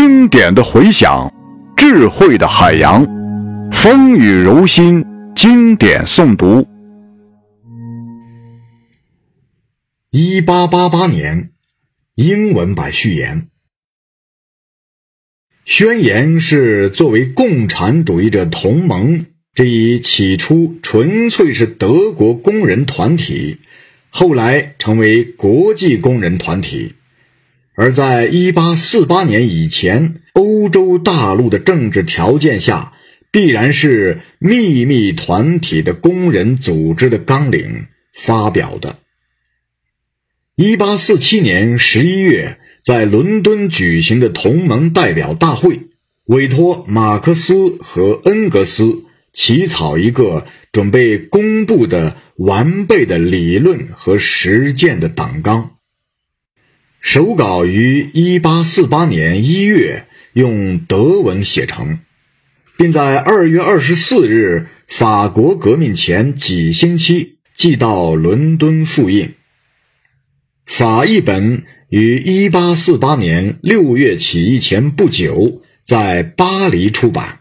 经典的回响，智慧的海洋，风雨柔心，经典诵读。一八八八年，英文版序言。宣言是作为共产主义者同盟这一起初纯粹是德国工人团体，后来成为国际工人团体。而在一八四八年以前，欧洲大陆的政治条件下，必然是秘密团体的工人组织的纲领发表的。一八四七年十一月，在伦敦举行的同盟代表大会，委托马克思和恩格斯起草一个准备公布的完备的理论和实践的党纲。手稿于1848年1月用德文写成，并在2月24日法国革命前几星期寄到伦敦复印。法译本于1848年6月起义前不久在巴黎出版。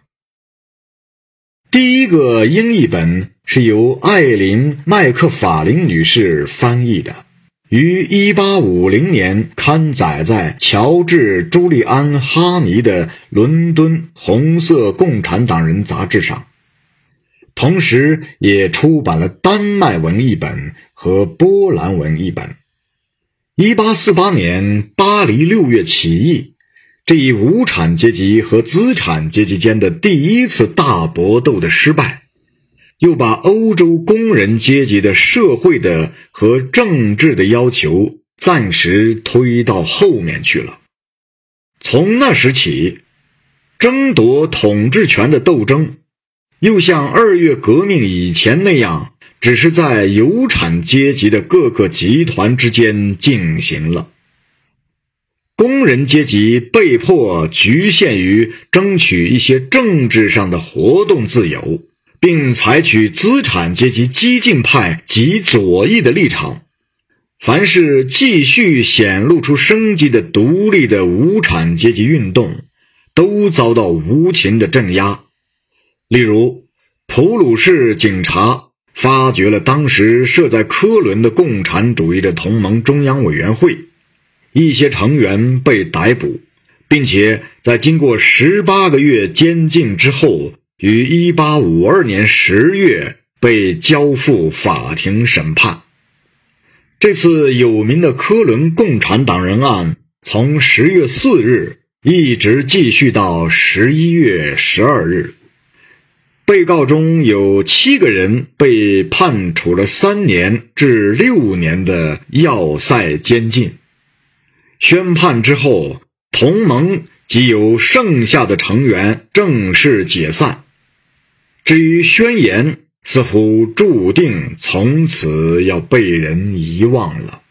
第一个英译本是由艾琳·麦克法林女士翻译的。于1850年刊载在乔治·朱利安·哈尼的《伦敦红色共产党人》杂志上，同时也出版了丹麦文译本和波兰文译本。1848年巴黎六月起义，这一无产阶级和资产阶级间的第一次大搏斗的失败。又把欧洲工人阶级的社会的和政治的要求暂时推到后面去了。从那时起，争夺统治权的斗争，又像二月革命以前那样，只是在有产阶级的各个集团之间进行了。工人阶级被迫局限于争取一些政治上的活动自由。并采取资产阶级激进派及左翼的立场，凡是继续显露出生机的独立的无产阶级运动，都遭到无情的镇压。例如，普鲁士警察发掘了当时设在科伦的共产主义者同盟中央委员会，一些成员被逮捕，并且在经过十八个月监禁之后。于一八五二年十月被交付法庭审判。这次有名的科伦共产党人案，从十月四日一直继续到十一月十二日。被告中有七个人被判处了三年至六年的要塞监禁。宣判之后，同盟及由剩下的成员正式解散。至于宣言，似乎注定从此要被人遗忘了。